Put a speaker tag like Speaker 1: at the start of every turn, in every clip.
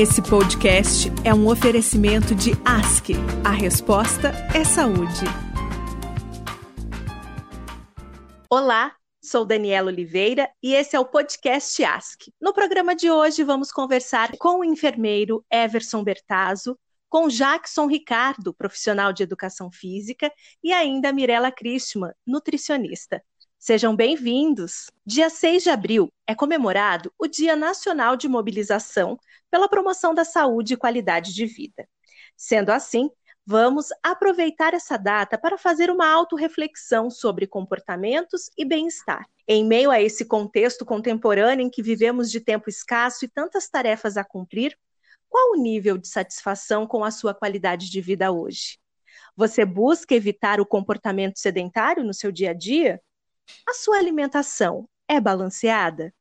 Speaker 1: Esse podcast é um oferecimento de ASC. A resposta é saúde. Olá, sou Daniela Oliveira e esse é o podcast ASC. No programa de hoje vamos conversar com o enfermeiro Everson Bertazzo, com Jackson Ricardo, profissional de educação física, e ainda Mirela Christman, nutricionista. Sejam bem-vindos! Dia 6 de abril é comemorado o Dia Nacional de Mobilização pela Promoção da Saúde e Qualidade de Vida. Sendo assim, vamos aproveitar essa data para fazer uma autorreflexão sobre comportamentos e bem-estar. Em meio a esse contexto contemporâneo em que vivemos de tempo escasso e tantas tarefas a cumprir, qual o nível de satisfação com a sua qualidade de vida hoje? Você busca evitar o comportamento sedentário no seu dia a dia? A sua alimentação é balanceada?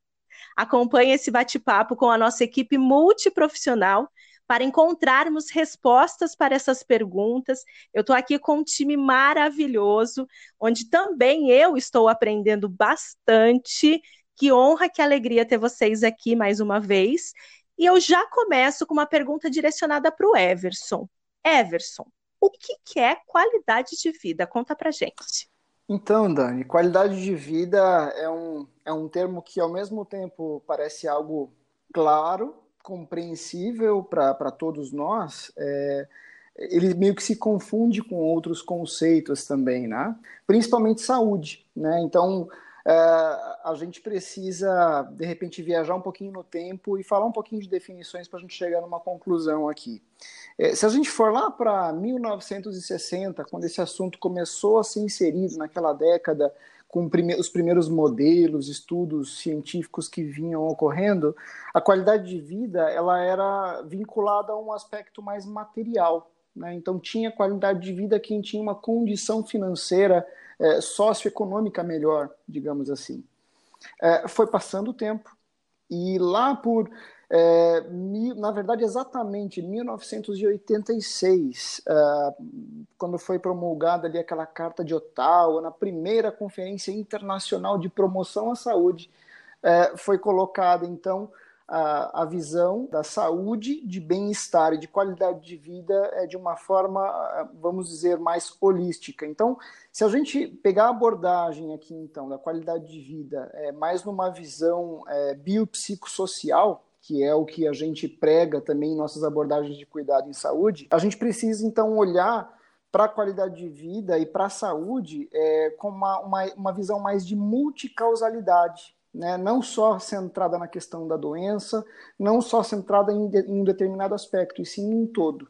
Speaker 1: Acompanhe esse bate-papo com a nossa equipe multiprofissional para encontrarmos respostas para essas perguntas. Eu estou aqui com um time maravilhoso, onde também eu estou aprendendo bastante. Que honra, que alegria ter vocês aqui mais uma vez. E eu já começo com uma pergunta direcionada para o Everson. Everson, o que, que é qualidade de vida? Conta para gente.
Speaker 2: Então, Dani, qualidade de vida é um, é um termo que, ao mesmo tempo, parece algo claro, compreensível para todos nós, é, ele meio que se confunde com outros conceitos também, né? Principalmente saúde, né? Então, a gente precisa, de repente, viajar um pouquinho no tempo e falar um pouquinho de definições para a gente chegar numa conclusão aqui. É, se a gente for lá para 1960, quando esse assunto começou a ser inserido naquela década, com os primeiros modelos, estudos científicos que vinham ocorrendo, a qualidade de vida ela era vinculada a um aspecto mais material. Né? Então, tinha qualidade de vida quem tinha uma condição financeira é, socioeconômica melhor, digamos assim. É, foi passando o tempo e lá por, é, na verdade, exatamente 1986, é, quando foi promulgada ali aquela Carta de Ottawa, na primeira Conferência Internacional de Promoção à Saúde, é, foi colocada então a, a visão da saúde, de bem-estar e de qualidade de vida é de uma forma, vamos dizer, mais holística. Então, se a gente pegar a abordagem aqui, então, da qualidade de vida, é, mais numa visão é, biopsicossocial, que é o que a gente prega também em nossas abordagens de cuidado em saúde, a gente precisa, então, olhar para a qualidade de vida e para a saúde é, com uma, uma, uma visão mais de multicausalidade né, não só centrada na questão da doença, não só centrada em, de, em um determinado aspecto, e sim em todo.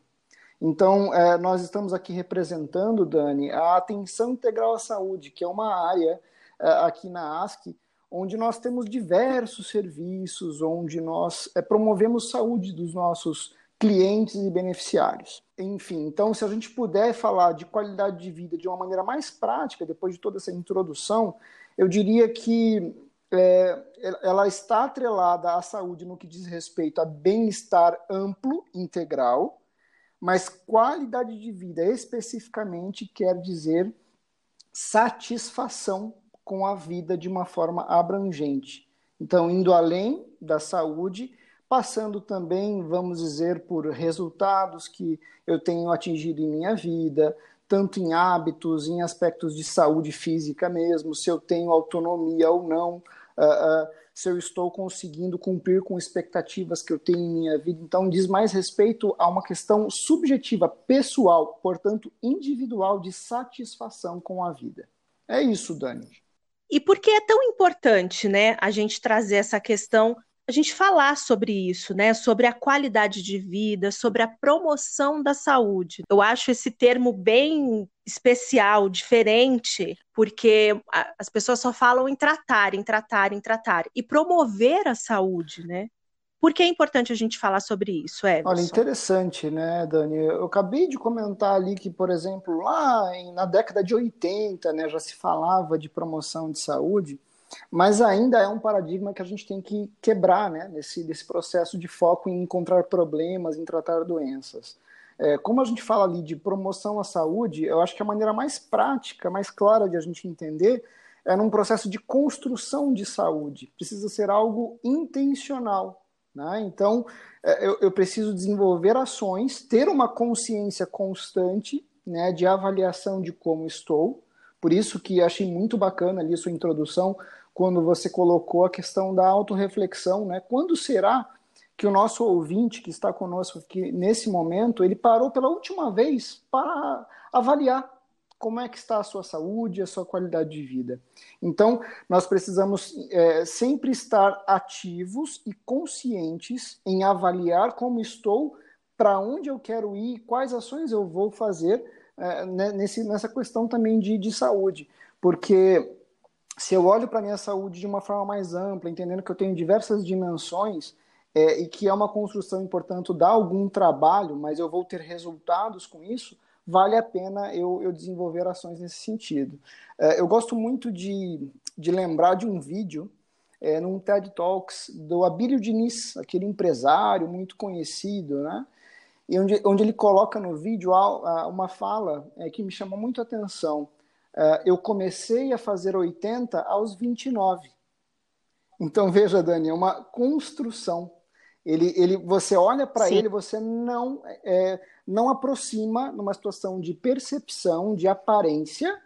Speaker 2: Então, é, nós estamos aqui representando, Dani, a atenção integral à saúde, que é uma área é, aqui na ASC, onde nós temos diversos serviços, onde nós é, promovemos saúde dos nossos clientes e beneficiários. Enfim, então, se a gente puder falar de qualidade de vida de uma maneira mais prática, depois de toda essa introdução, eu diria que é, ela está atrelada à saúde no que diz respeito a bem-estar amplo, integral, mas qualidade de vida especificamente quer dizer satisfação com a vida de uma forma abrangente. Então, indo além da saúde, passando também, vamos dizer, por resultados que eu tenho atingido em minha vida, tanto em hábitos, em aspectos de saúde física mesmo, se eu tenho autonomia ou não, uh, se eu estou conseguindo cumprir com expectativas que eu tenho em minha vida. Então, diz mais respeito a uma questão subjetiva, pessoal, portanto, individual, de satisfação com a vida. É isso, Dani.
Speaker 1: E por que é tão importante, né, a gente trazer essa questão a gente falar sobre isso, né? Sobre a qualidade de vida, sobre a promoção da saúde. Eu acho esse termo bem especial, diferente, porque as pessoas só falam em tratar, em tratar, em tratar e promover a saúde, né? Por que é importante a gente falar sobre isso, Everson?
Speaker 2: Olha, interessante, né, Dani? Eu acabei de comentar ali que, por exemplo, lá em, na década de 80, né, já se falava de promoção de saúde, mas ainda é um paradigma que a gente tem que quebrar né, nesse, nesse processo de foco em encontrar problemas, em tratar doenças. É, como a gente fala ali de promoção à saúde, eu acho que a maneira mais prática, mais clara de a gente entender é num processo de construção de saúde. Precisa ser algo intencional. Né? Então, é, eu, eu, preciso desenvolver ações, ter uma consciência constante né, de avaliação de como estou. Por isso que achei muito bacana ali sua introdução, quando você colocou a questão da autorreflexão. Né? Quando será que o nosso ouvinte que está conosco aqui nesse momento, ele parou pela última vez para avaliar como é que está a sua saúde, a sua qualidade de vida. Então, nós precisamos é, sempre estar ativos e conscientes em avaliar como estou, para onde eu quero ir, quais ações eu vou fazer é, né, nesse, nessa questão também de, de saúde. Porque se eu olho para a minha saúde de uma forma mais ampla, entendendo que eu tenho diversas dimensões, é, e que é uma construção, portanto, dá algum trabalho, mas eu vou ter resultados com isso, vale a pena eu, eu desenvolver ações nesse sentido. É, eu gosto muito de, de lembrar de um vídeo é, num TED Talks do Abílio Diniz, aquele empresário muito conhecido, né? E onde, onde ele coloca no vídeo uma fala é, que me chamou muito a atenção. É, eu comecei a fazer 80 aos 29. Então, veja, Dani, é uma construção. Ele, ele, você olha para ele, você não, é, não aproxima numa situação de percepção, de aparência,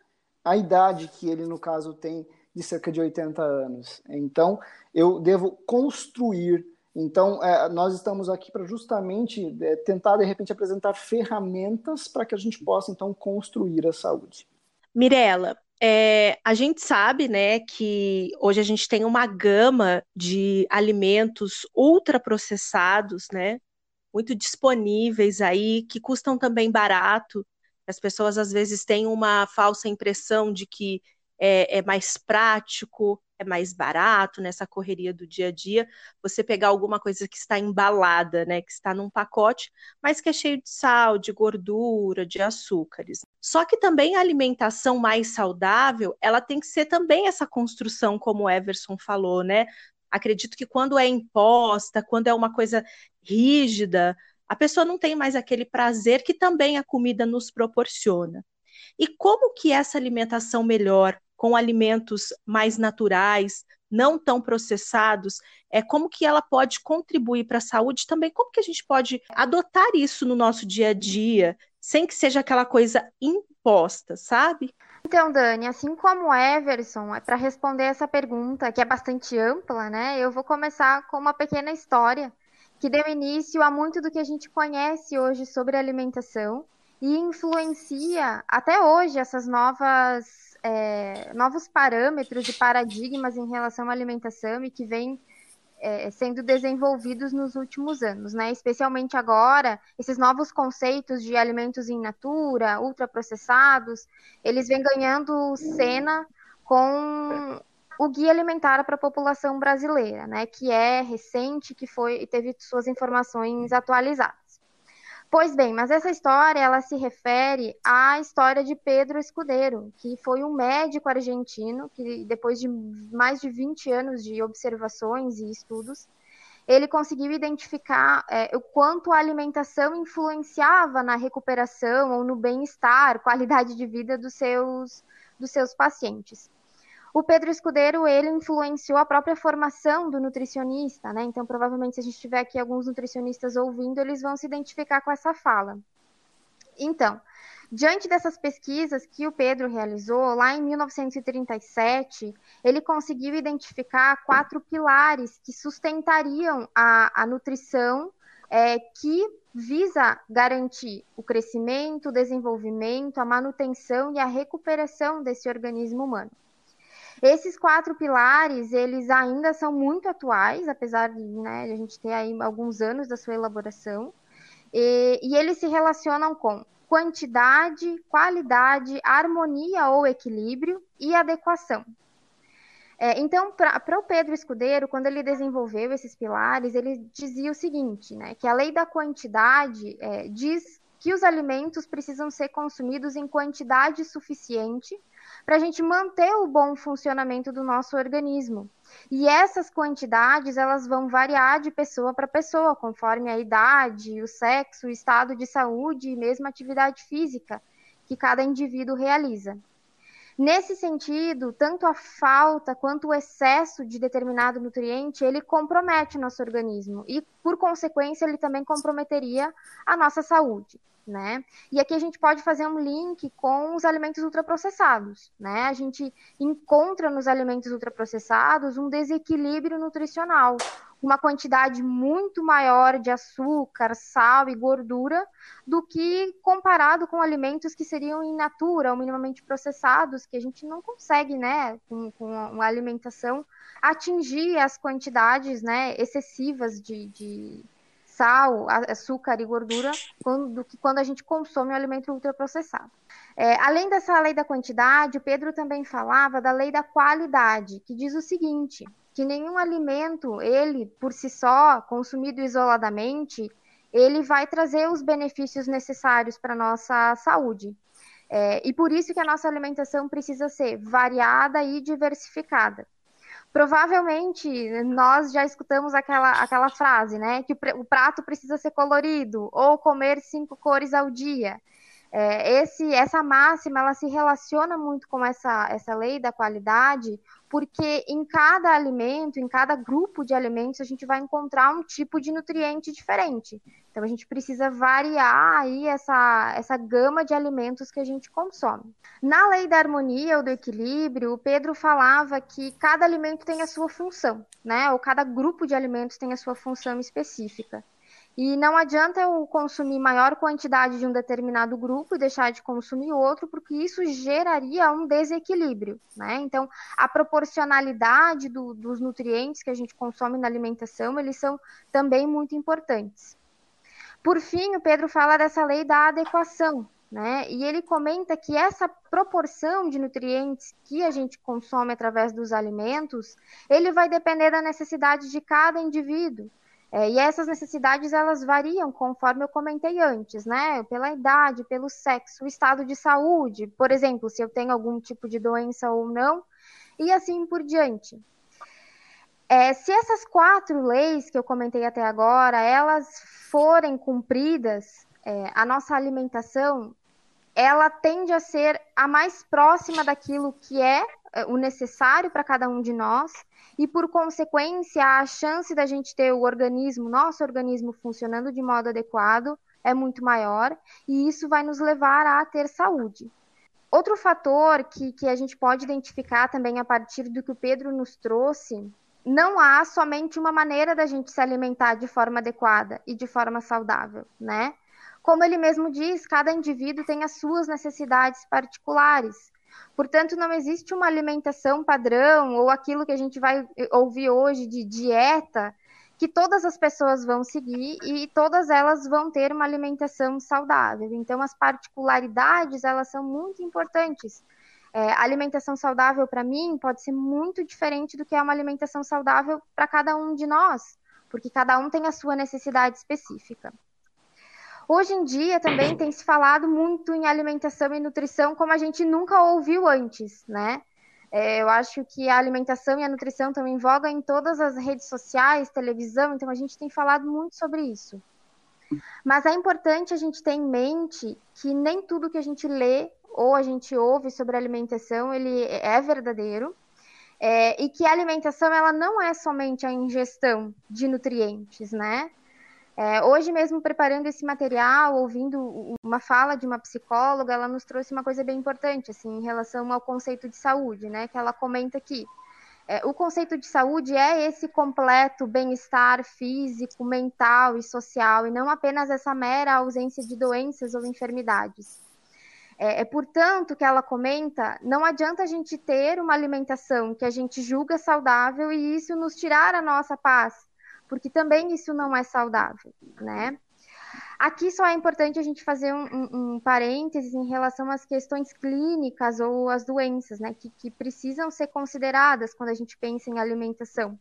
Speaker 2: a idade que ele, no caso, tem de cerca de 80 anos. Então, eu devo construir. Então, é, nós estamos aqui para justamente é, tentar, de repente, apresentar ferramentas para que a gente possa, então, construir a saúde.
Speaker 1: Mirela, é, a gente sabe, né, que hoje a gente tem uma gama de alimentos ultraprocessados, né, muito disponíveis aí, que custam também barato. As pessoas às vezes têm uma falsa impressão de que é, é mais prático, é mais barato nessa correria do dia a dia, você pegar alguma coisa que está embalada, né, que está num pacote, mas que é cheio de sal, de gordura, de açúcares. Só que também a alimentação mais saudável, ela tem que ser também essa construção, como o Everson falou, né? Acredito que quando é imposta, quando é uma coisa rígida, a pessoa não tem mais aquele prazer que também a comida nos proporciona. E como que essa alimentação melhor com alimentos mais naturais, não tão processados, é como que ela pode contribuir para a saúde também, como que a gente pode adotar isso no nosso dia a dia, sem que seja aquela coisa imposta, sabe?
Speaker 3: Então, Dani, assim como o Everson, é para responder essa pergunta, que é bastante ampla, né? Eu vou começar com uma pequena história que deu início a muito do que a gente conhece hoje sobre alimentação e influencia até hoje essas novas é, novos parâmetros e paradigmas em relação à alimentação e que vem é, sendo desenvolvidos nos últimos anos, né? Especialmente agora, esses novos conceitos de alimentos in natura, ultraprocessados, eles vêm ganhando cena com o guia alimentar para a população brasileira, né? Que é recente, que foi teve suas informações atualizadas. Pois bem, mas essa história ela se refere à história de Pedro Escudeiro, que foi um médico argentino que depois de mais de 20 anos de observações e estudos, ele conseguiu identificar é, o quanto a alimentação influenciava na recuperação ou no bem-estar, qualidade de vida dos seus, dos seus pacientes. O Pedro Escudeiro, ele influenciou a própria formação do nutricionista, né? Então, provavelmente, se a gente tiver aqui alguns nutricionistas ouvindo, eles vão se identificar com essa fala. Então, diante dessas pesquisas que o Pedro realizou, lá em 1937, ele conseguiu identificar quatro pilares que sustentariam a, a nutrição é, que visa garantir o crescimento, o desenvolvimento, a manutenção e a recuperação desse organismo humano. Esses quatro pilares, eles ainda são muito atuais, apesar de, né, de a gente ter aí alguns anos da sua elaboração, e, e eles se relacionam com quantidade, qualidade, harmonia ou equilíbrio e adequação. É, então, para o Pedro Escudeiro, quando ele desenvolveu esses pilares, ele dizia o seguinte, né, que a lei da quantidade é, diz que os alimentos precisam ser consumidos em quantidade suficiente para a gente manter o bom funcionamento do nosso organismo. E essas quantidades elas vão variar de pessoa para pessoa, conforme a idade, o sexo, o estado de saúde e mesmo a atividade física que cada indivíduo realiza. Nesse sentido, tanto a falta quanto o excesso de determinado nutriente, ele compromete o nosso organismo e, por consequência, ele também comprometeria a nossa saúde. Né? E aqui a gente pode fazer um link com os alimentos ultraprocessados, né? A gente encontra nos alimentos ultraprocessados um desequilíbrio nutricional, uma quantidade muito maior de açúcar, sal e gordura do que comparado com alimentos que seriam in natura ou minimamente processados, que a gente não consegue, né, com, com uma alimentação, atingir as quantidades né, excessivas de, de sal, açúcar e gordura quando, do que quando a gente consome um alimento ultraprocessado. É, além dessa lei da quantidade, o Pedro também falava da lei da qualidade, que diz o seguinte: que nenhum alimento, ele por si só, consumido isoladamente, ele vai trazer os benefícios necessários para a nossa saúde. É, e por isso que a nossa alimentação precisa ser variada e diversificada. Provavelmente nós já escutamos aquela, aquela frase, né? Que o, prato precisa ser colorido ou comer cinco cores ao dia. É, esse, essa máxima ela se relaciona muito com essa, essa lei da qualidade, porque em cada alimento, em cada grupo de alimentos, a gente vai encontrar um tipo de nutriente diferente. Então a gente precisa variar aí essa, essa gama de alimentos que a gente consome. Na lei da harmonia ou do equilíbrio, o Pedro falava que cada alimento tem a sua função, né? Ou cada grupo de alimentos tem a sua função específica. E não adianta eu consumir maior quantidade de um determinado grupo e deixar de consumir outro, porque isso geraria um desequilíbrio, né? Então, a proporcionalidade do, dos nutrientes que a gente consome na alimentação, eles são também muito importantes. Por fim, o Pedro fala dessa lei da adequação, né? E ele comenta que essa proporção de nutrientes que a gente consome através dos alimentos, ele vai depender da necessidade de cada indivíduo. É, e essas necessidades elas variam conforme eu comentei antes, né? Pela idade, pelo sexo, o estado de saúde, por exemplo, se eu tenho algum tipo de doença ou não, e assim por diante. É, se essas quatro leis que eu comentei até agora, elas forem cumpridas, é, a nossa alimentação ela tende a ser a mais próxima daquilo que é, é o necessário para cada um de nós e por consequência a chance da gente ter o organismo, nosso organismo funcionando de modo adequado é muito maior e isso vai nos levar a ter saúde. Outro fator que, que a gente pode identificar também a partir do que o Pedro nos trouxe, não há somente uma maneira da gente se alimentar de forma adequada e de forma saudável, né? Como ele mesmo diz, cada indivíduo tem as suas necessidades particulares. Portanto, não existe uma alimentação padrão ou aquilo que a gente vai ouvir hoje de dieta que todas as pessoas vão seguir e todas elas vão ter uma alimentação saudável. Então, as particularidades elas são muito importantes. É, alimentação saudável para mim pode ser muito diferente do que é uma alimentação saudável para cada um de nós, porque cada um tem a sua necessidade específica. Hoje em dia também tem se falado muito em alimentação e nutrição como a gente nunca ouviu antes, né? É, eu acho que a alimentação e a nutrição estão em voga em todas as redes sociais, televisão, então a gente tem falado muito sobre isso. Mas é importante a gente ter em mente que nem tudo que a gente lê ou a gente ouve sobre alimentação ele é verdadeiro. É, e que a alimentação ela não é somente a ingestão de nutrientes, né? É, hoje mesmo, preparando esse material, ouvindo uma fala de uma psicóloga, ela nos trouxe uma coisa bem importante, assim, em relação ao conceito de saúde, né? Que ela comenta aqui. É, o conceito de saúde é esse completo bem-estar físico, mental e social, e não apenas essa mera ausência de doenças ou enfermidades. É, é, portanto que ela comenta, não adianta a gente ter uma alimentação que a gente julga saudável e isso nos tirar a nossa paz, porque também isso não é saudável, né? Aqui só é importante a gente fazer um, um, um parênteses em relação às questões clínicas ou às doenças, né, que, que precisam ser consideradas quando a gente pensa em alimentação.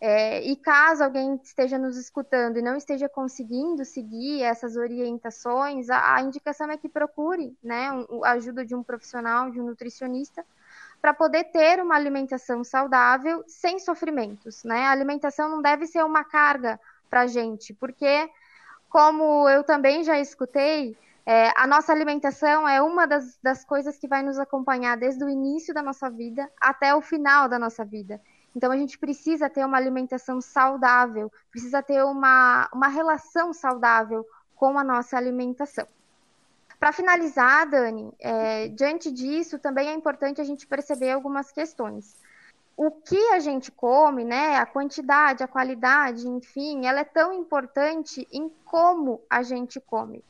Speaker 3: É, e caso alguém esteja nos escutando e não esteja conseguindo seguir essas orientações, a, a indicação é que procure né, um, a ajuda de um profissional, de um nutricionista, para poder ter uma alimentação saudável sem sofrimentos, né? A alimentação não deve ser uma carga para a gente, porque, como eu também já escutei, É, a nossa alimentação é uma das, das coisas que vai nos acompanhar desde o início da nossa vida até o final da nossa vida. Então a gente precisa ter uma alimentação saudável, precisa ter uma, uma relação saudável com a nossa alimentação. Para finalizar, Dani, é, diante disso, também é importante a gente perceber algumas questões. O que a gente come, né, a quantidade, a qualidade, enfim, ela é tão importante em como a gente come.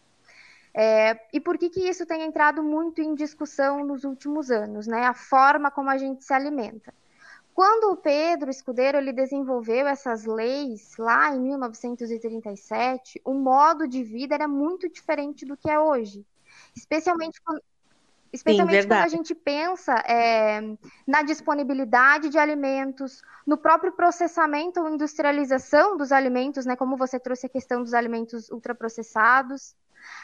Speaker 3: É, e por que, que isso tem entrado muito em discussão nos últimos anos, né? A forma como a gente se alimenta. Quando o Pedro Escudeiro ele desenvolveu essas leis lá em 1937, o modo de vida era muito diferente do que é hoje. Especialmente quando, especialmente Sim, quando a gente pensa é, na disponibilidade de alimentos, no próprio processamento ou industrialização dos alimentos, né, como você trouxe a questão dos alimentos ultraprocessados.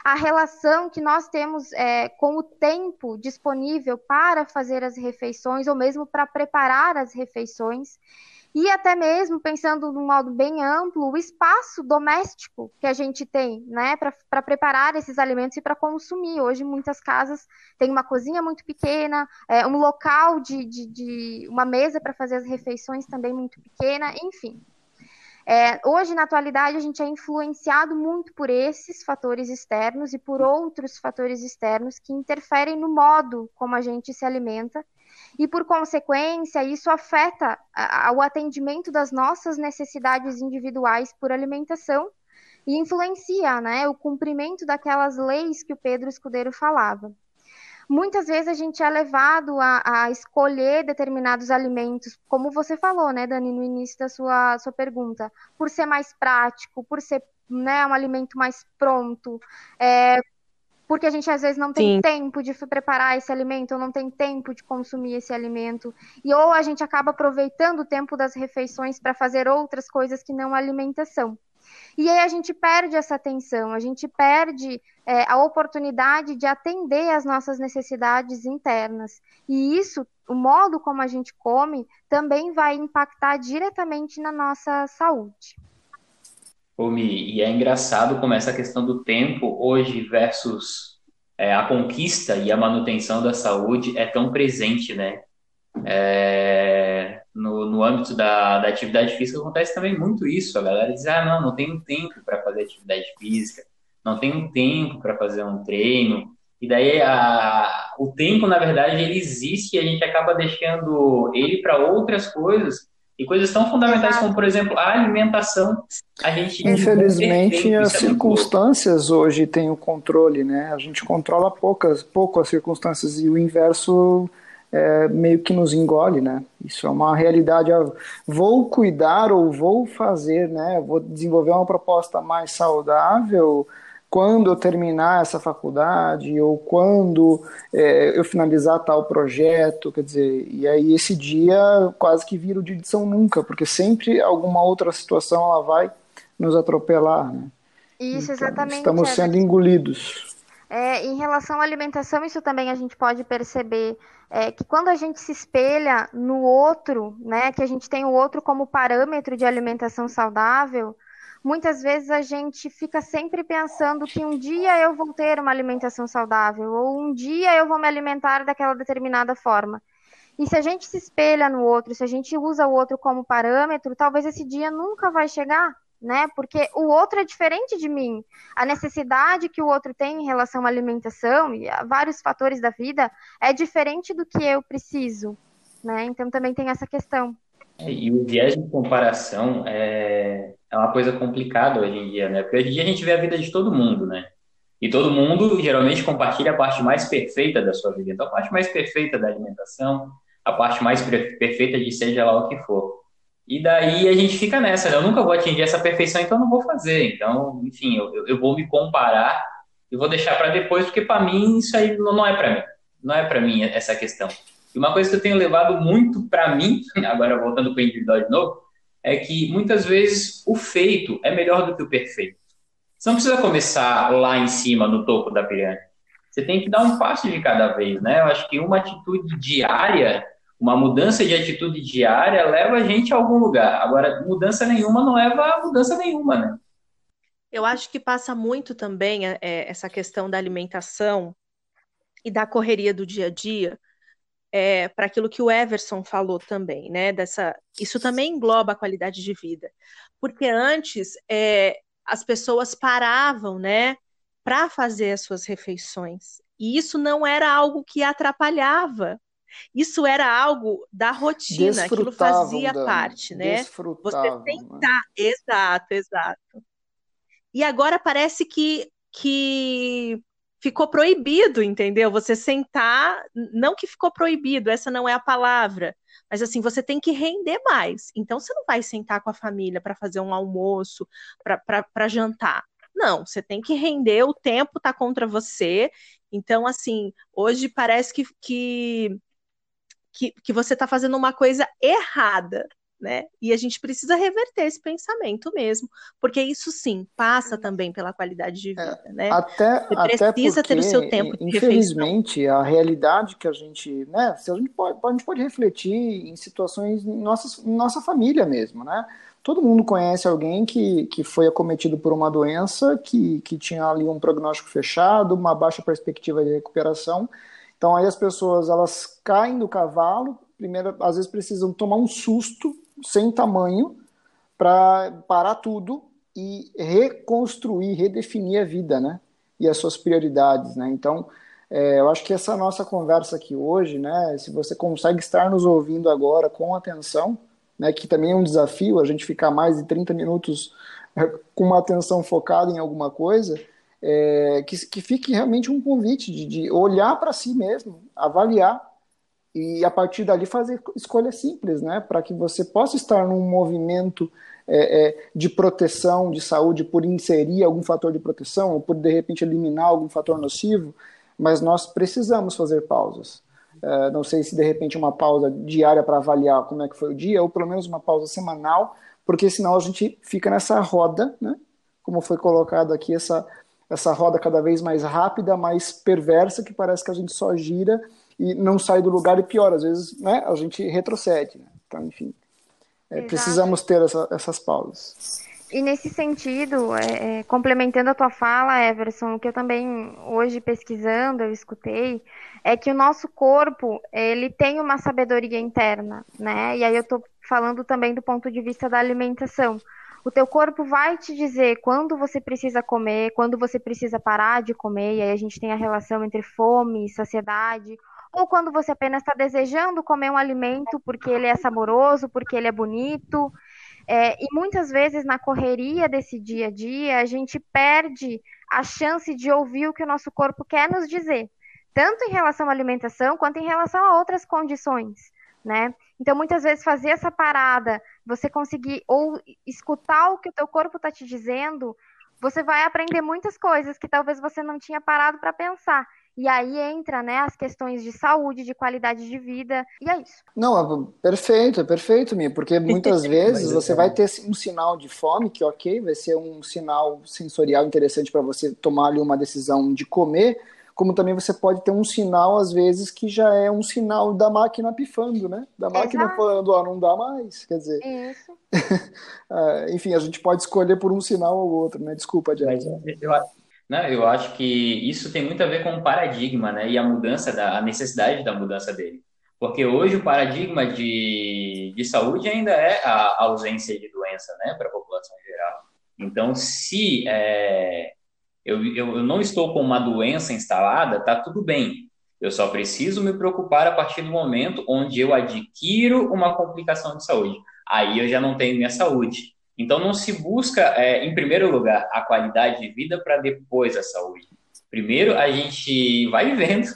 Speaker 3: A relação que nós temos é, com o tempo disponível para fazer as refeições, ou mesmo para preparar as refeições, e até mesmo pensando de um modo bem amplo, o espaço doméstico que a gente tem, né, para preparar esses alimentos e para consumir. Hoje, muitas casas têm uma cozinha muito pequena, é, um local de, de, de uma mesa para fazer as refeições também muito pequena, enfim. É, hoje, na atualidade, a gente é influenciado muito por esses fatores externos e por outros fatores externos que interferem no modo como a gente se alimenta. E, por consequência, isso afeta o atendimento das nossas necessidades individuais por alimentação e influencia né, o cumprimento daquelas leis que o Pedro Escudeiro falava. Muitas vezes a gente é levado a, a, escolher determinados alimentos, como você falou, né, Dani, no início da sua, sua pergunta, por ser mais prático, por ser né, um alimento mais pronto, é, porque a gente às vezes não tem Sim. tempo de preparar esse alimento, ou não tem tempo de consumir esse alimento, e ou a gente acaba aproveitando o tempo das refeições para fazer outras coisas que não alimentação. E aí a gente perde essa atenção, a gente perde é, a oportunidade de atender às nossas necessidades internas. E isso, o modo como a gente come, também vai impactar diretamente na nossa saúde.
Speaker 4: E é engraçado como essa questão do tempo hoje versus é, a conquista e a manutenção da saúde é tão presente, né? É, no, no âmbito da, da atividade física acontece também muito isso. A galera diz: ah, não, não tenho tempo para fazer atividade física, não tenho tempo para fazer um treino. E daí a, o tempo, na verdade, ele existe e a gente acaba deixando ele para outras coisas e coisas tão fundamentais como, por exemplo, a alimentação. A gente
Speaker 2: Infelizmente, as é circunstâncias hoje têm o controle, né? A gente controla poucas, pouco as circunstâncias e o inverso é, meio que nos engole, né? Isso é uma realidade. Vou cuidar ou vou fazer, né? Vou desenvolver uma proposta mais saudável quando eu terminar essa faculdade ou quando é, eu finalizar tal projeto, quer dizer, e aí esse dia quase que vira o dia de São Nunca, porque sempre alguma outra situação ela vai nos atropelar, né?
Speaker 3: Isso, então, exatamente.
Speaker 2: Estamos sendo engolidos.
Speaker 3: É, em relação à alimentação, isso também a gente pode perceber é, que quando a gente se espelha no outro, né, que a gente tem o outro como parâmetro de alimentação saudável, muitas vezes a gente fica sempre pensando que um dia eu vou ter uma alimentação saudável, ou um dia eu vou me alimentar daquela determinada forma. E se a gente se espelha no outro, se a gente usa o outro como parâmetro, talvez esse dia nunca vai chegar, né? Porque o outro é diferente de mim. A necessidade que o outro tem em relação à alimentação e a vários fatores da vida é diferente do que eu preciso, né? Então também tem essa questão.
Speaker 4: É, e o viés de comparação é, é uma coisa complicada hoje em dia, né? Porque hoje em dia a gente vê a vida de todo mundo, né? E todo mundo geralmente compartilha a parte mais perfeita da sua vida. Então, a parte mais perfeita da alimentação, a parte mais perfeita de seja lá o que for. E daí a gente fica nessa, eu nunca vou atingir essa perfeição, então não vou fazer. Então, enfim, eu, eu vou me comparar e vou deixar para depois, porque para mim isso aí não é para mim. Não é para mim essa questão. E uma coisa que eu tenho levado muito para mim, agora voltando para o individual de novo, é que muitas vezes o feito é melhor do que o perfeito. Você não precisa começar lá em cima, no topo da pirâmide. Você tem que dar um passo de cada vez, né? Eu acho que uma atitude diária uma mudança de atitude diária leva a gente a algum lugar. Agora, mudança nenhuma não leva a mudança nenhuma, né?
Speaker 1: Eu acho que passa muito também é, essa questão da alimentação e da correria do dia a dia é, para aquilo que o Everson falou também, né? Dessa, isso também engloba a qualidade de vida, porque antes é, as pessoas paravam, né, para fazer as suas refeições e isso não era algo que atrapalhava. Isso era algo da rotina, aquilo fazia parte, né? Você
Speaker 2: né?
Speaker 1: tentar, né? exato, exato. E agora parece que, que ficou proibido, entendeu? Você sentar, não que ficou proibido, essa não é a palavra, mas assim, você tem que render mais. Então, você não vai sentar com a família para fazer um almoço, para jantar. Não, você tem que render, o tempo está contra você. Então, assim, hoje parece que, que, que, que você está fazendo uma coisa errada, né? E a gente precisa reverter esse pensamento mesmo, porque isso sim passa também pela qualidade de vida, é, né?
Speaker 2: Até,
Speaker 1: Você precisa
Speaker 2: até porque,
Speaker 1: ter o seu tempo
Speaker 2: Infelizmente, refeição. a realidade que a gente, né? A gente pode, a gente pode refletir em situações em nossa, em nossa família mesmo, né? Todo mundo conhece alguém que, que foi acometido por uma doença que, que tinha ali um prognóstico fechado, uma baixa perspectiva de recuperação. Então aí as pessoas elas caem do cavalo, primeiro às vezes precisam tomar um susto sem tamanho para parar tudo e reconstruir, redefinir a vida, né? E as suas prioridades, né? Então, é, eu acho que essa nossa conversa aqui hoje, né? Se você consegue estar nos ouvindo agora com atenção, né? Que também é um desafio, a gente ficar mais de 30 minutos é, com uma atenção focada em alguma coisa, é, que, que fique realmente um convite de, de olhar para si mesmo, avaliar e a partir dali fazer escolhas simples, né, para que você possa estar num movimento é, é, de proteção de saúde por inserir algum fator de proteção ou por de repente eliminar algum fator nocivo, mas nós precisamos fazer pausas. É, não sei se de repente uma pausa diária para avaliar como é que foi o dia ou pelo menos uma pausa semanal, porque senão a gente fica nessa roda, né, como foi colocado aqui essa essa roda cada vez mais rápida, mais perversa, que parece que a gente só gira e não sai do lugar e pior, às vezes né, a gente retrocede. Né? Então, enfim, é, precisamos ter essa, essas pausas.
Speaker 3: E nesse sentido, é, é, complementando a tua fala, Everson, o que eu também hoje pesquisando, eu escutei, é que o nosso corpo, ele tem uma sabedoria interna, né? E aí eu estou falando também do ponto de vista da alimentação. O teu corpo vai te dizer quando você precisa comer, quando você precisa parar de comer, e aí a gente tem a relação entre fome e saciedade, ou quando você apenas está desejando comer um alimento porque ele é saboroso, porque ele é bonito. É, e muitas vezes na correria desse dia a dia, a gente perde a chance de ouvir o que o nosso corpo quer nos dizer, tanto em relação à alimentação quanto em relação a outras condições, né? Então, muitas vezes fazer essa parada, você conseguir ou escutar o que o teu corpo está te dizendo, você vai aprender muitas coisas que talvez você não tinha parado para pensar. E aí entra, né, as questões de saúde, de qualidade de vida, e é isso.
Speaker 2: Não, é perfeito, é perfeito, Mia, porque muitas vezes você vai ter um sinal de fome, que ok, vai ser um sinal sensorial interessante para você tomar ali uma decisão de comer, como também você pode ter um sinal, às vezes, que já é um sinal da máquina pifando, né? Da máquina Exato. falando, ó, não dá mais, quer dizer...
Speaker 3: Isso.
Speaker 2: É, enfim, a gente pode escolher por um sinal ou outro, né? Desculpa, Jack.
Speaker 4: Eu, não, eu acho que isso tem muito a ver com o paradigma, né? E a mudança, da, a necessidade da mudança dele. Porque hoje o paradigma de, de saúde ainda é a ausência de doença, né? Para a população geral. Então, se é, eu, eu não estou com uma doença instalada, tá tudo bem. Eu só preciso me preocupar a partir do momento onde eu adquiro uma complicação de saúde. Aí eu já não tenho minha saúde. Então, não se busca, é, em primeiro lugar, a qualidade de vida para depois a saúde. Primeiro, a gente vai vivendo,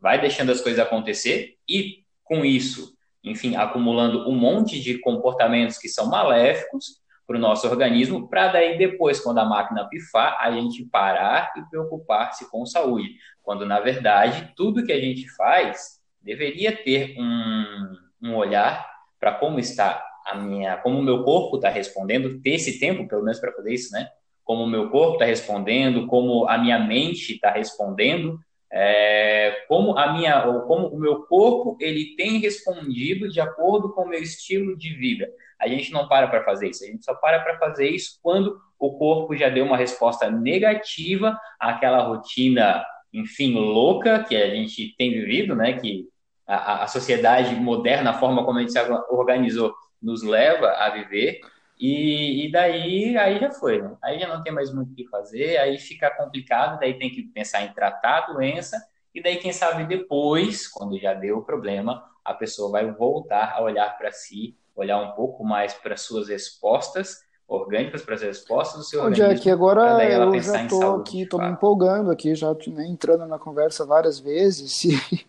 Speaker 4: vai deixando as coisas acontecer e, com isso, enfim, acumulando um monte de comportamentos que são maléficos para o nosso organismo, para daí depois, quando a máquina pifar, a gente parar e preocupar-se com saúde. Quando, na verdade, tudo que a gente faz deveria ter um, um olhar para como está a minha, como o meu corpo está respondendo, ter esse tempo, pelo menos para fazer isso, né? Como o meu corpo está respondendo, como a minha mente está respondendo É, como a minha, como o meu corpo ele tem respondido de acordo com o meu estilo de vida. A gente não para para fazer isso, a gente só para para fazer isso quando o corpo já deu uma resposta negativa àquela rotina, enfim, louca que a gente tem vivido, né? Que a, a sociedade moderna, a forma como a gente se organizou, nos leva a viver. E, e, daí aí já foi, né? aí já não tem mais muito o que fazer, aí fica complicado, daí tem que pensar em tratar a doença, e daí quem sabe depois, quando já deu o problema, a pessoa vai voltar a olhar para si, olhar um pouco mais para suas respostas orgânicas, para as respostas do seu
Speaker 2: Onde
Speaker 4: organismo.
Speaker 2: É que agora eu já estou aqui, estou me empolgando aqui, já né, entrando na conversa várias vezes e,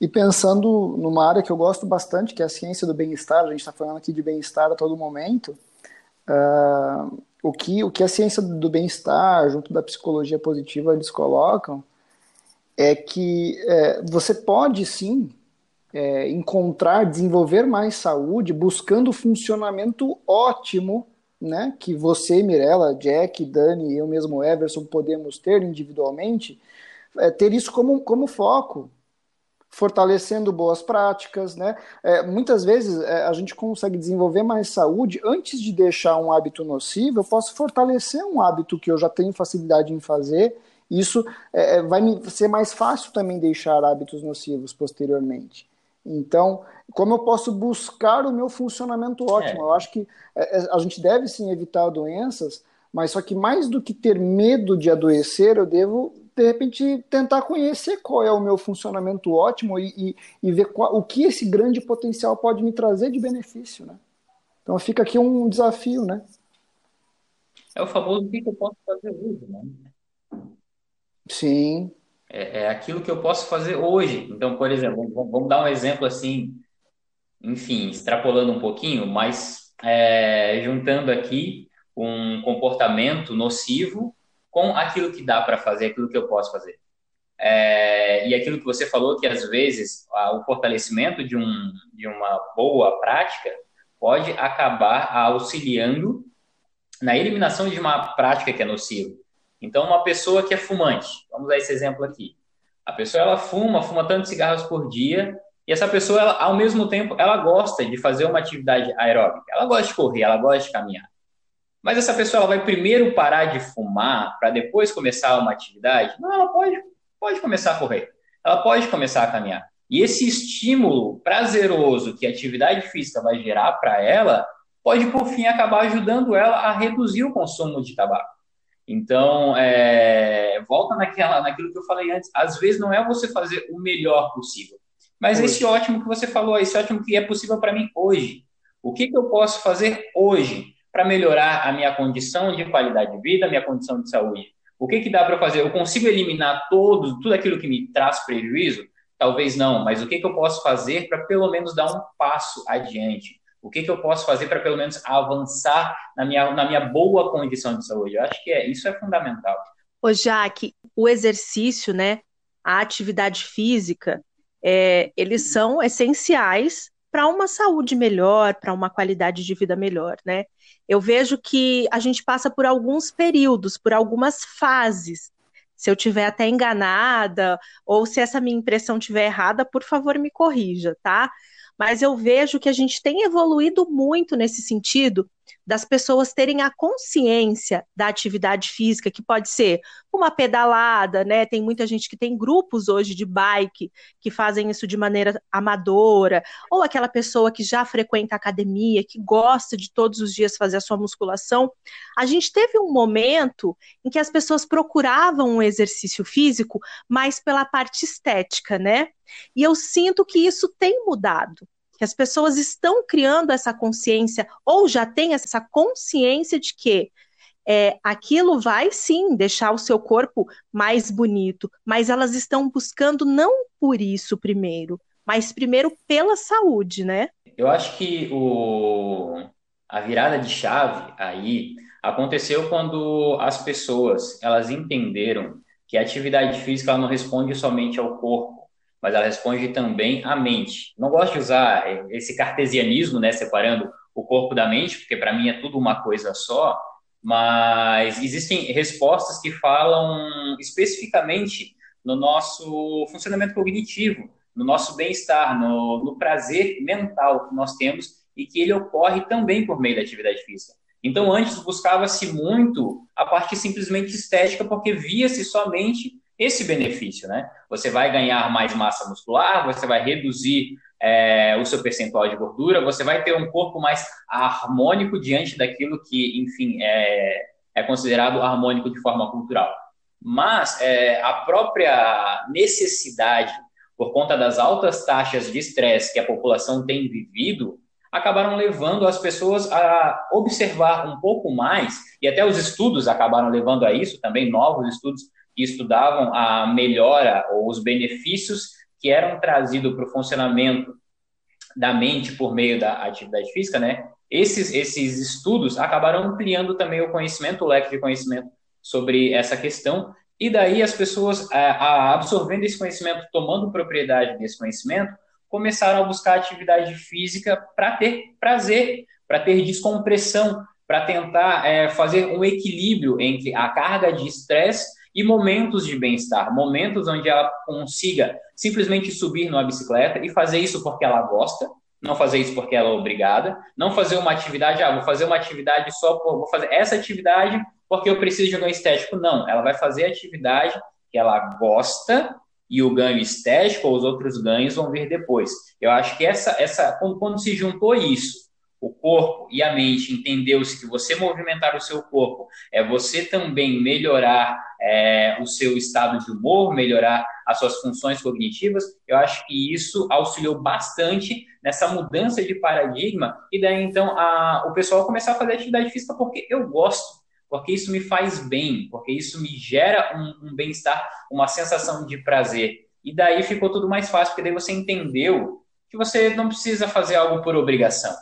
Speaker 2: e pensando numa área que eu gosto bastante, que é a ciência do bem-estar. A gente está falando aqui de bem-estar a todo momento. Uh, o, que, o que a ciência do bem-estar, junto da psicologia positiva, eles colocam é que é, você pode sim é, encontrar, desenvolver mais saúde buscando o funcionamento ótimo né, que você, Mirella, Jack, Dani e eu mesmo, Everson, podemos ter individualmente, é, ter isso como, como foco fortalecendo boas práticas, né? É, muitas vezes é, a gente consegue desenvolver mais saúde antes de deixar um hábito nocivo. Eu posso fortalecer um hábito que eu já tenho facilidade em fazer. Isso é, é vai me ser mais fácil também deixar hábitos nocivos posteriormente. Então, como eu posso buscar o meu funcionamento ótimo? É. Eu acho que é, a gente deve sim evitar doenças, mas só que mais do que ter medo de adoecer, eu devo de repente tentar conhecer qual é o meu funcionamento ótimo e, e, e ver qual, o que esse grande potencial pode me trazer de benefício, né? Então fica aqui um desafio, né?
Speaker 4: É o famoso que eu posso fazer hoje, né?
Speaker 2: Sim.
Speaker 4: É, é aquilo que eu posso fazer hoje. Então, por exemplo, vamos dar um exemplo assim, enfim, extrapolando um pouquinho, mas é, juntando aqui um comportamento nocivo com aquilo que dá para fazer, aquilo que eu posso fazer. É, e aquilo que você falou, que às vezes o fortalecimento de, um, de uma boa prática pode acabar auxiliando na eliminação de uma prática que é nociva. Então, uma pessoa que é fumante, vamos dar esse exemplo aqui. A pessoa ela fuma, fuma tantos cigarros por dia, e essa pessoa, ela, ao mesmo tempo, ela gosta de fazer uma atividade aeróbica. Ela gosta de correr, ela gosta de caminhar. Mas essa pessoa vai primeiro parar de fumar para depois começar uma atividade? Não, ela pode, pode começar a correr. Ela pode começar a caminhar. E esse estímulo prazeroso que a atividade física vai gerar para ela pode, por fim, acabar ajudando ela a reduzir o consumo de tabaco. Então, é, volta naquela, naquilo que eu falei antes. Às vezes não é você fazer o melhor possível, mas hoje. esse ótimo que você falou, esse ótimo que é possível para mim hoje. O que, que eu posso fazer hoje? Para melhorar a minha condição de qualidade de vida, a minha condição de saúde? O que, que dá para fazer? Eu consigo eliminar todo, tudo aquilo que me traz prejuízo? Talvez não, mas o que, que eu posso fazer para pelo menos dar um passo adiante? O que, que eu posso fazer para pelo menos avançar na minha, na minha boa condição de saúde? Eu acho que é, isso é fundamental.
Speaker 1: Ô, Jaque, o exercício, né, a atividade física, é, eles são essenciais para uma saúde melhor, para uma qualidade de vida melhor, né? Eu vejo que a gente passa por alguns períodos, por algumas fases. Se eu tiver até enganada ou se essa minha impressão estiver errada, por favor, me corrija, tá? Mas eu vejo que a gente tem evoluído muito nesse sentido das pessoas terem a consciência da atividade física, que pode ser uma pedalada, né? Tem muita gente que tem grupos hoje de bike que fazem isso de maneira amadora, ou aquela pessoa que já frequenta a academia, que gosta de todos os dias fazer a sua musculação. A gente teve um momento em que as pessoas procuravam um exercício físico mais pela parte estética, né? E eu sinto que isso tem mudado que as pessoas estão criando essa consciência ou já têm essa consciência de que é, aquilo vai sim deixar o seu corpo mais bonito, mas elas estão buscando não por isso primeiro, mas primeiro pela saúde, né?
Speaker 4: Eu acho que o, a virada de chave aí aconteceu quando as pessoas elas entenderam que a atividade física não responde somente ao corpo, mas ela responde também à mente. Não gosto de usar esse cartesianismo, né, separando o corpo da mente, porque para mim é tudo uma coisa só, mas existem respostas que falam especificamente no nosso funcionamento cognitivo, no nosso bem-estar, no, no prazer mental que nós temos e que ele ocorre também por meio da atividade física. Então, antes buscava-se muito a parte simplesmente estética, porque via-se somente esse benefício, né? Você vai ganhar mais massa muscular, você vai reduzir é, o seu percentual de gordura, você vai ter um corpo mais harmônico diante daquilo que, enfim, é, é considerado harmônico de forma cultural. Mas é, a própria necessidade, por conta das altas taxas de estresse que a população tem vivido, acabaram levando as pessoas a observar um pouco mais, e até os estudos acabaram levando a isso, também novos estudos que estudavam a melhora ou os benefícios que eram trazidos para o funcionamento da mente por meio da atividade física, né? Esses, esses estudos acabaram ampliando também o conhecimento, o leque de conhecimento sobre essa questão, e daí as pessoas, a, absorvendo esse conhecimento, tomando propriedade desse conhecimento, começaram a buscar atividade física para ter prazer, para ter descompressão, para tentar é, fazer um equilíbrio entre a carga de estresse e momentos de bem-estar, momentos onde ela consiga simplesmente subir numa bicicleta e fazer isso porque ela gosta, não fazer isso porque ela é obrigada, não fazer uma atividade, ah, vou fazer uma atividade só por, vou fazer essa atividade porque eu preciso de um ganho estético. Não, ela vai fazer a atividade que ela gosta e o ganho estético ou os outros ganhos vão vir depois. Eu acho que essa, essa quando, quando se juntou isso, o corpo e a mente, entendeu-se que você movimentar o seu corpo é você também melhorar é, o seu estado de humor, melhorar as suas funções cognitivas, eu acho que isso auxiliou bastante nessa mudança de paradigma e daí então a, o pessoal começar a fazer atividade física porque eu gosto, porque isso me faz bem, porque isso me gera um, um bem-estar, uma sensação de prazer. E daí ficou tudo mais fácil, porque daí você entendeu que você não precisa fazer algo por obrigação.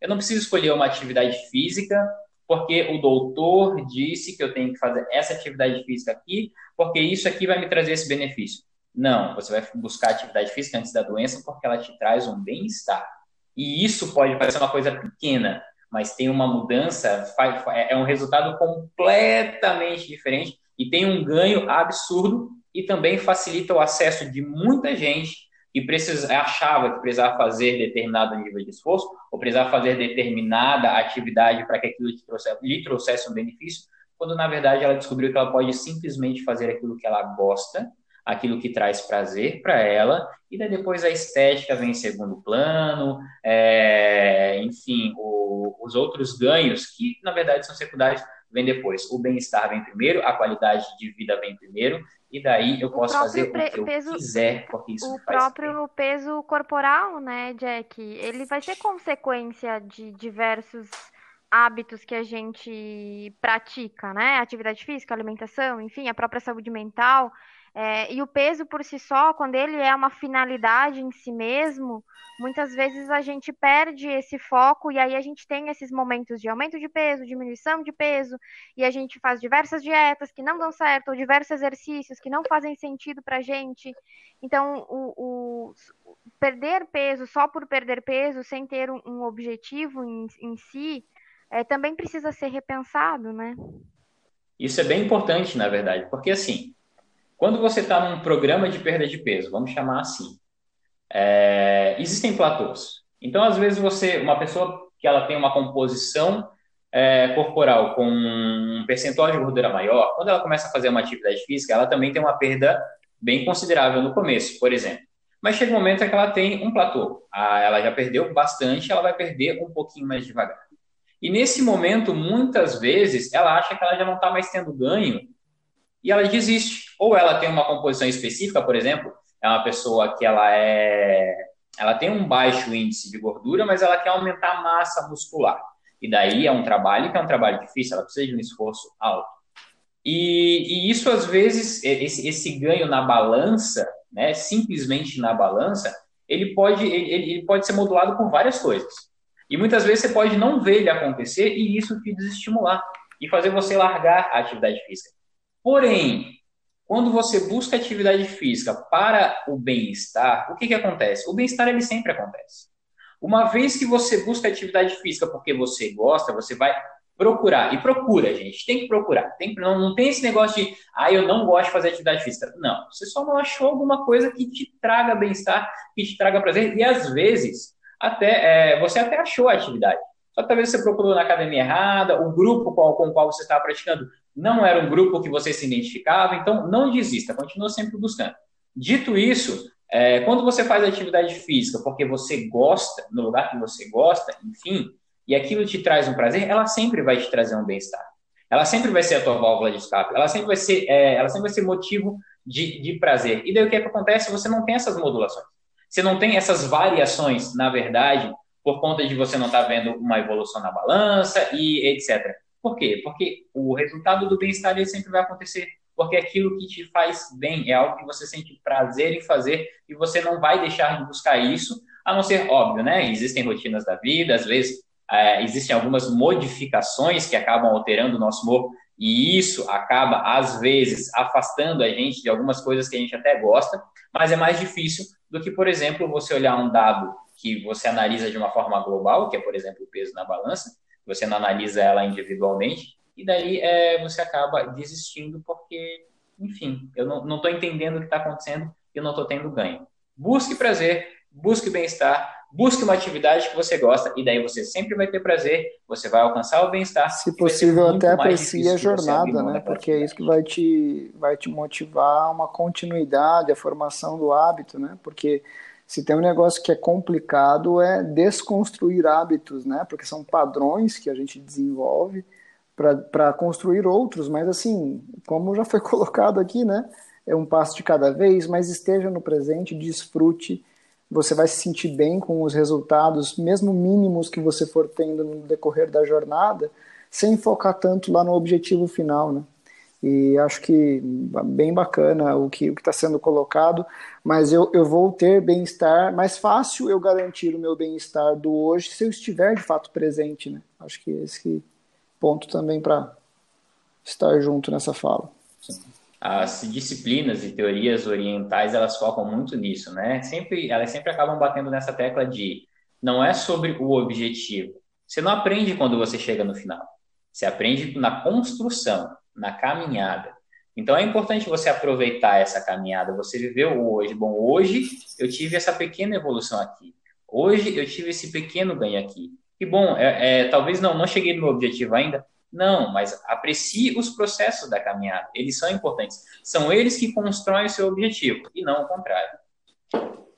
Speaker 4: Eu não preciso escolher uma atividade física porque o doutor disse que eu tenho que fazer essa atividade física aqui, porque isso aqui vai me trazer esse benefício. Não, você vai buscar atividade física antes da doença porque ela te traz um bem-estar. E isso pode parecer uma coisa pequena, mas tem uma mudança, é, um resultado completamente diferente e tem um ganho absurdo e também facilita o acesso de muita gente que precisa, achava que precisava fazer determinado nível de esforço ou precisava fazer determinada atividade para que aquilo lhe trouxesse, lhe trouxesse um benefício, quando na verdade ela descobriu que ela pode simplesmente fazer aquilo que ela gosta, aquilo que traz prazer para ela, e daí depois a estética vem em segundo plano, é, enfim, o, os outros ganhos, que na verdade são secundários, vem depois. O bem-estar vem primeiro, a qualidade de vida vem primeiro, e daí eu posso fazer o que eu peso, quiser, porque isso
Speaker 3: O próprio bem. peso corporal, né, Jack, ele vai ter consequência de diversos hábitos que a gente pratica, né? Atividade física, alimentação, enfim, a própria saúde mental. É, e o peso por si só, quando ele é uma finalidade em si mesmo, muitas vezes a gente perde esse foco e aí a gente tem esses momentos de aumento de peso, diminuição de peso, e a gente faz diversas dietas que não dão certo, ou diversos exercícios que não fazem sentido para a gente. Então, o, o, perder peso só por perder peso, sem ter um, um objetivo em, em si, é, também precisa ser repensado, né?
Speaker 4: Isso é bem importante, na verdade, porque assim, quando você está num programa de perda de peso, vamos chamar assim, é, existem platôs. Então, às vezes, você, uma pessoa que ela tem uma composição é, corporal com um percentual de gordura maior, quando ela começa a fazer uma atividade física, ela também tem uma perda bem considerável no começo, por exemplo. Mas chega um momento em que ela tem um platô. Ela já perdeu bastante, ela vai perder um pouquinho mais devagar. E nesse momento, muitas vezes, ela acha que ela já não está mais tendo ganho e ela desiste. Ou ela tem uma composição específica, por exemplo, é uma pessoa que ela é ela tem um baixo índice de gordura, mas ela quer aumentar a massa muscular. E daí é um trabalho que é um trabalho difícil, ela precisa de um esforço alto. E, e isso, às vezes, esse, esse, ganho na balança, né, simplesmente na balança, ele pode, ele, ele pode ser modulado com várias coisas. E muitas vezes você pode não ver ele acontecer e isso te desestimular e fazer você largar a atividade física. Porém, quando você busca atividade física para o bem-estar, o que, que acontece? O bem-estar ele sempre acontece. Uma vez que você busca atividade física porque você gosta, você vai procurar. E procura, gente. Tem que procurar. Tem, não, não tem esse negócio de, ah, eu não gosto de fazer atividade física. Não. Você só não achou alguma coisa que te traga bem-estar, que te traga prazer. E às vezes, até é, você até achou a atividade. Só que talvez você procurou na academia errada, o grupo com, com o qual você estava praticando não era um grupo que você se identificava. Então, não desista. Continua sempre buscando. Dito isso, é, quando você faz atividade física porque você gosta, no lugar que você gosta, enfim, e aquilo te traz um prazer, ela sempre vai te trazer um bem-estar. Ela sempre vai ser a tua válvula de escape. Ela sempre vai ser, é, ela sempre vai ser motivo de, de prazer. E daí o que, é que acontece? Você não tem essas modulações. Você não tem essas variações, na verdade, por conta de você não estar tá vendo uma evolução na balança e etc. Por quê? Porque o resultado do bem-estar sempre vai acontecer porque aquilo que te faz bem é algo que você sente prazer em fazer e você não vai deixar de buscar isso, a não ser óbvio, né? Existem rotinas da vida, às vezes é, existem algumas modificações que acabam alterando o nosso humor e isso acaba, às vezes, afastando a gente de algumas coisas que a gente até gosta, mas é mais difícil do que, por exemplo, você olhar um dado que você analisa de uma forma global, que é, por exemplo, o peso na balança, você não analisa ela individualmente, e daí é, você acaba desistindo porque, enfim, eu não estou entendendo o que está acontecendo e eu não estou tendo ganho. Busque prazer, busque bem-estar, busque uma atividade que você gosta e daí você sempre vai ter prazer, você vai alcançar o bem-estar.
Speaker 2: Se possível, até aprecie a jornada, né? Porque é isso que vai te, vai te motivar a uma continuidade, a formação do hábito, né? Porque se tem um negócio que é complicado é desconstruir hábitos, né? Porque são padrões que a gente desenvolve para construir outros, mas assim, como já foi colocado aqui, né? É um passo de cada vez, mas esteja no presente, desfrute. Você vai se sentir bem com os resultados, mesmo mínimos que você for tendo no decorrer da jornada, sem focar tanto lá no objetivo final, né? E acho que bem bacana o que o está sendo colocado, mas eu, eu vou ter bem-estar, mais fácil eu garantir o meu bem-estar do hoje se eu estiver de fato presente, né? Acho que esse ponto também para estar junto nessa fala.
Speaker 4: As disciplinas e teorias orientais elas focam muito nisso, né? Sempre elas sempre acabam batendo nessa tecla de não é sobre o objetivo. Você não aprende quando você chega no final. Você aprende na construção, na caminhada. Então é importante você aproveitar essa caminhada. Você viveu hoje. Bom, hoje eu tive essa pequena evolução aqui. Hoje eu tive esse pequeno ganho aqui. E bom, é, é, talvez não, não cheguei no meu objetivo ainda. Não, mas aprecie os processos da caminhada. Eles são importantes. São eles que constroem o seu objetivo e não o contrário.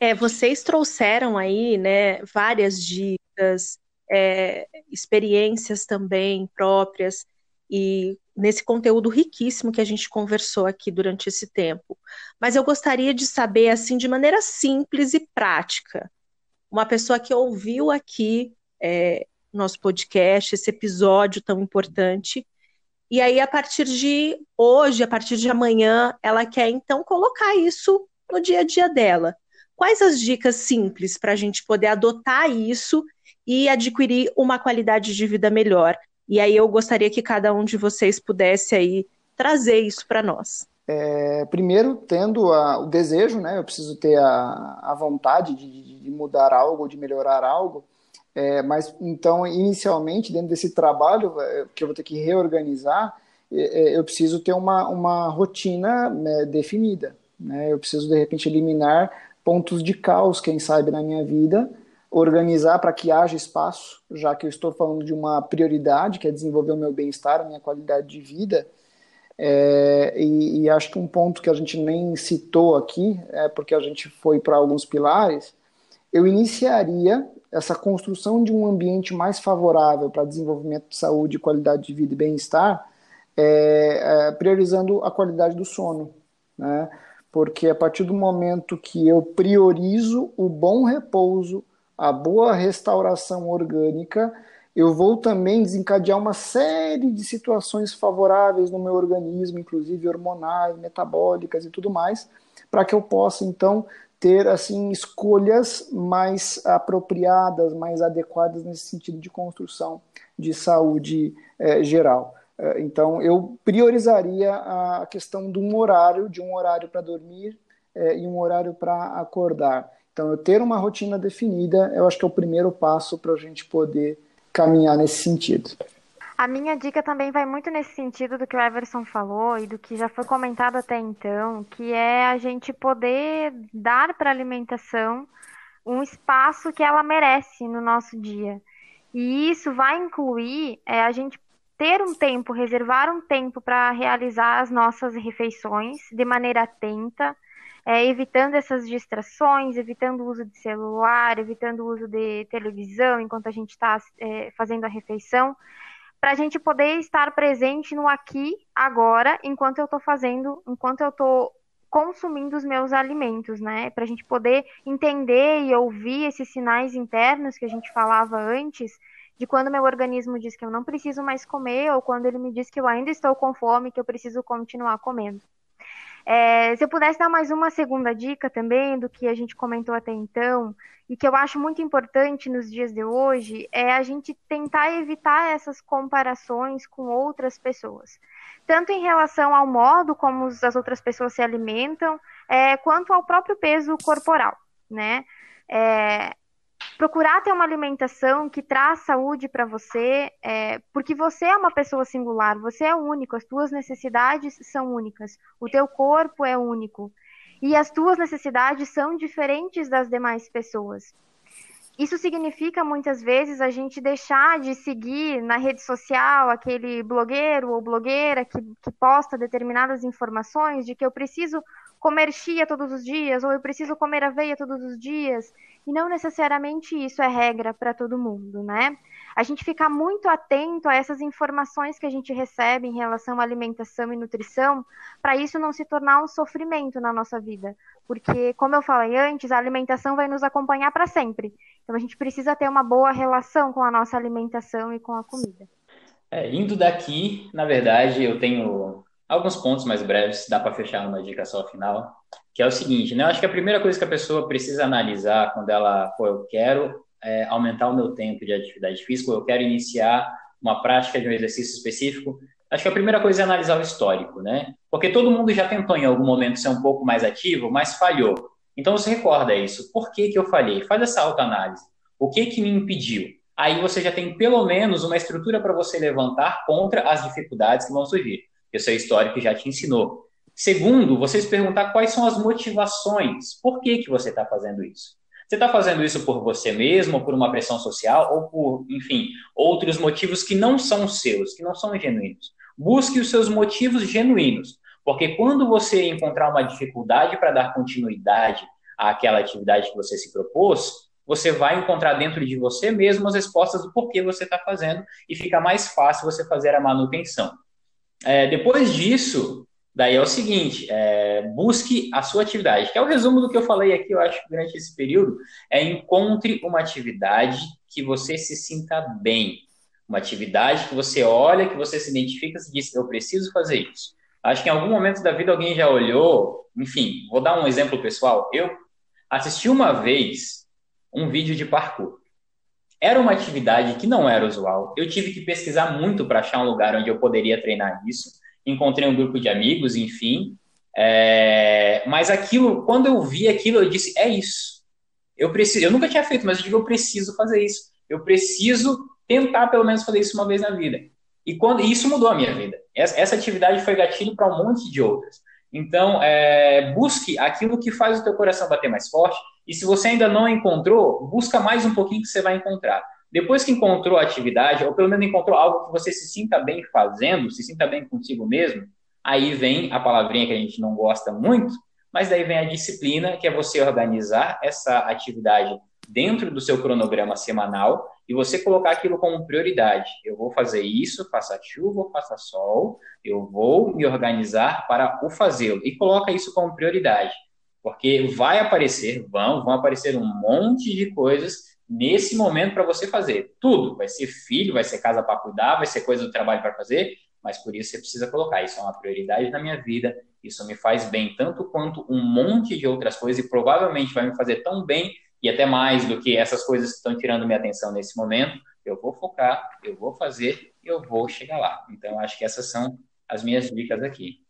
Speaker 1: É, vocês trouxeram aí, né, várias dicas, é, experiências também próprias e nesse conteúdo riquíssimo que a gente conversou aqui durante esse tempo. Mas eu gostaria de saber, assim, de maneira simples e prática, uma pessoa que ouviu aqui é, nosso podcast, esse episódio tão importante. E aí, a partir de hoje, a partir de amanhã, ela quer então colocar isso no dia a dia dela. Quais as dicas simples para a gente poder adotar isso e adquirir uma qualidade de vida melhor? E aí eu gostaria que cada um de vocês pudesse aí trazer isso para nós.
Speaker 2: É, primeiro, tendo a, o desejo, né? Eu preciso ter a, a vontade de, de mudar algo, de melhorar algo. É, mas então, inicialmente, dentro desse trabalho é, que eu vou ter que reorganizar, é, é, eu preciso ter uma, uma rotina né, definida. Né? Eu preciso, de repente, eliminar pontos de caos, quem sabe, na minha vida, organizar para que haja espaço, já que eu estou falando de uma prioridade, que é desenvolver o meu bem-estar, a minha qualidade de vida. É, e, e, acho que um ponto que a gente nem citou aqui, é porque a gente foi para alguns pilares, eu iniciaria essa construção de um ambiente mais favorável para desenvolvimento de saúde, qualidade de vida e bem-estar, é, é, priorizando a qualidade do sono, né? Porque a partir do momento que eu priorizo o bom repouso, a boa restauração orgânica, eu vou também desencadear uma série de situações favoráveis no meu organismo, inclusive hormonais, metabólicas e tudo mais, para que eu possa então ter assim escolhas mais apropriadas, mais adequadas nesse sentido de construção de saúde eh, geral. Eh, então, eu priorizaria a questão de um horário, de um horário para dormir eh, e um horário para acordar. Então, eu ter uma rotina definida, eu acho que é o primeiro passo para a gente poder caminhar nesse sentido.
Speaker 3: A minha dica também vai muito nesse sentido do que o Everson falou e do que já foi comentado até então, que é a gente poder dar para a alimentação um espaço que ela merece no nosso dia. E isso vai incluir é, a gente ter um tempo, reservar um tempo para realizar as nossas refeições de maneira atenta, é, evitando essas distrações, evitando o uso de celular, evitando o uso de televisão enquanto a gente está é, fazendo a refeição para a gente poder estar presente no aqui, agora, enquanto eu estou fazendo, enquanto eu estou consumindo os meus alimentos, né? Para a gente poder entender e ouvir esses sinais internos que a gente falava antes, de quando meu organismo diz que eu não preciso mais comer, ou quando ele me diz que eu ainda estou com fome, que eu preciso continuar comendo. É, se eu pudesse dar mais uma segunda dica também do que a gente comentou até então, e que eu acho muito importante nos dias de hoje, é a gente tentar evitar essas comparações com outras pessoas. Tanto em relação ao modo como as outras pessoas se alimentam, é, quanto ao próprio peso corporal, né? É, procurar ter uma alimentação que traz saúde para você, é, porque você é uma pessoa singular, você é único, as tuas necessidades são únicas, o teu corpo é único e as tuas necessidades são diferentes das demais pessoas. Isso significa muitas vezes a gente deixar de seguir na rede social aquele blogueiro ou blogueira que, que posta determinadas informações de que eu preciso comer chia todos os dias ou eu preciso comer aveia todos os dias e não necessariamente isso é regra para todo mundo, né? A gente ficar muito atento a essas informações que a gente recebe em relação à alimentação e nutrição, para isso não se tornar um sofrimento na nossa vida. Porque, como eu falei antes, a alimentação vai nos acompanhar para sempre. Então a gente precisa ter uma boa relação com a nossa alimentação e com a comida.
Speaker 4: É, indo daqui, na verdade, eu tenho alguns pontos mais breves, dá para fechar numa dica só final, que é o seguinte, né? Eu acho que a primeira coisa que a pessoa precisa analisar quando ela, pô, eu quero é, aumentar o meu tempo de atividade física, eu quero iniciar uma prática de um exercício específico, acho que a primeira coisa é analisar o histórico, né? Porque todo mundo já tentou em algum momento ser um pouco mais ativo, mas falhou. Então você recorda isso. Por que, que eu falhei? Faz essa autoanálise. O que que me impediu? Aí você já tem pelo menos uma estrutura para você levantar contra as dificuldades que vão surgir que o seu histórico já te ensinou. Segundo, você se perguntar quais são as motivações. Por que, que você está fazendo isso? Você está fazendo isso por você mesmo, por uma pressão social, ou por, enfim, outros motivos que não são seus, que não são genuínos. Busque os seus motivos genuínos, porque quando você encontrar uma dificuldade para dar continuidade àquela atividade que você se propôs, você vai encontrar dentro de você mesmo as respostas do porquê você está fazendo e fica mais fácil você fazer a manutenção. É, depois disso, daí é o seguinte, é, busque a sua atividade, que é o resumo do que eu falei aqui, eu acho, durante esse período, é encontre uma atividade que você se sinta bem, uma atividade que você olha, que você se identifica, se diz, eu preciso fazer isso. Acho que em algum momento da vida alguém já olhou, enfim, vou dar um exemplo pessoal, eu assisti uma vez um vídeo de parkour. Era uma atividade que não era usual. Eu tive que pesquisar muito para achar um lugar onde eu poderia treinar isso. Encontrei um grupo de amigos, enfim. É... Mas aquilo, quando eu vi aquilo, eu disse: é isso. Eu preciso. Eu nunca tinha feito, mas eu digo: eu preciso fazer isso. Eu preciso tentar pelo menos fazer isso uma vez na vida. E quando e isso mudou a minha vida. Essa, essa atividade foi gatilho para um monte de outras. Então, é, busque aquilo que faz o teu coração bater mais forte. E se você ainda não encontrou, busca mais um pouquinho que você vai encontrar. Depois que encontrou a atividade, ou pelo menos encontrou algo que você se sinta bem fazendo, se sinta bem consigo mesmo, aí vem a palavrinha que a gente não gosta muito, mas daí vem a disciplina, que é você organizar essa atividade dentro do seu cronograma semanal e você colocar aquilo como prioridade. Eu vou fazer isso, faça chuva faça sol, eu vou me organizar para o fazê-lo. E coloca isso como prioridade. Porque vai aparecer, vão, vão aparecer um monte de coisas nesse momento para você fazer. Tudo. Vai ser filho, vai ser casa para cuidar, vai ser coisa do trabalho para fazer, mas por isso você precisa colocar. Isso é uma prioridade na minha vida, isso me faz bem tanto quanto um monte de outras coisas e provavelmente vai me fazer tão bem e até mais do que essas coisas que estão tirando minha atenção nesse momento, eu vou focar, eu vou fazer, eu vou chegar lá. Então, acho que essas são as minhas dicas aqui.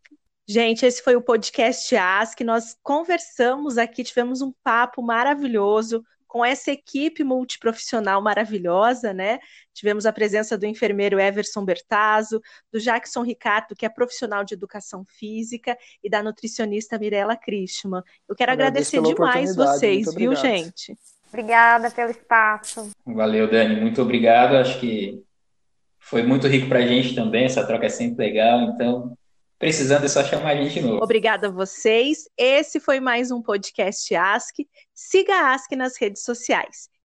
Speaker 1: Gente, esse foi o podcast Ask. Nós conversamos aqui, tivemos um papo maravilhoso com essa equipe multiprofissional maravilhosa, né? Tivemos a presença do enfermeiro Everson Bertazzo, do Jackson Ricardo, que é profissional de educação física, e da nutricionista Mirella Christman. Eu quero agradecer demais vocês, viu, gente?
Speaker 3: Obrigada pelo espaço.
Speaker 4: Valeu, Dani. Muito obrigado. Acho que foi muito rico para a gente também. Essa troca é sempre legal. Então, Precisando é só chamar a gente de novo.
Speaker 1: Obrigada a vocês. Esse foi mais um podcast Ask. Siga a Ask nas redes sociais.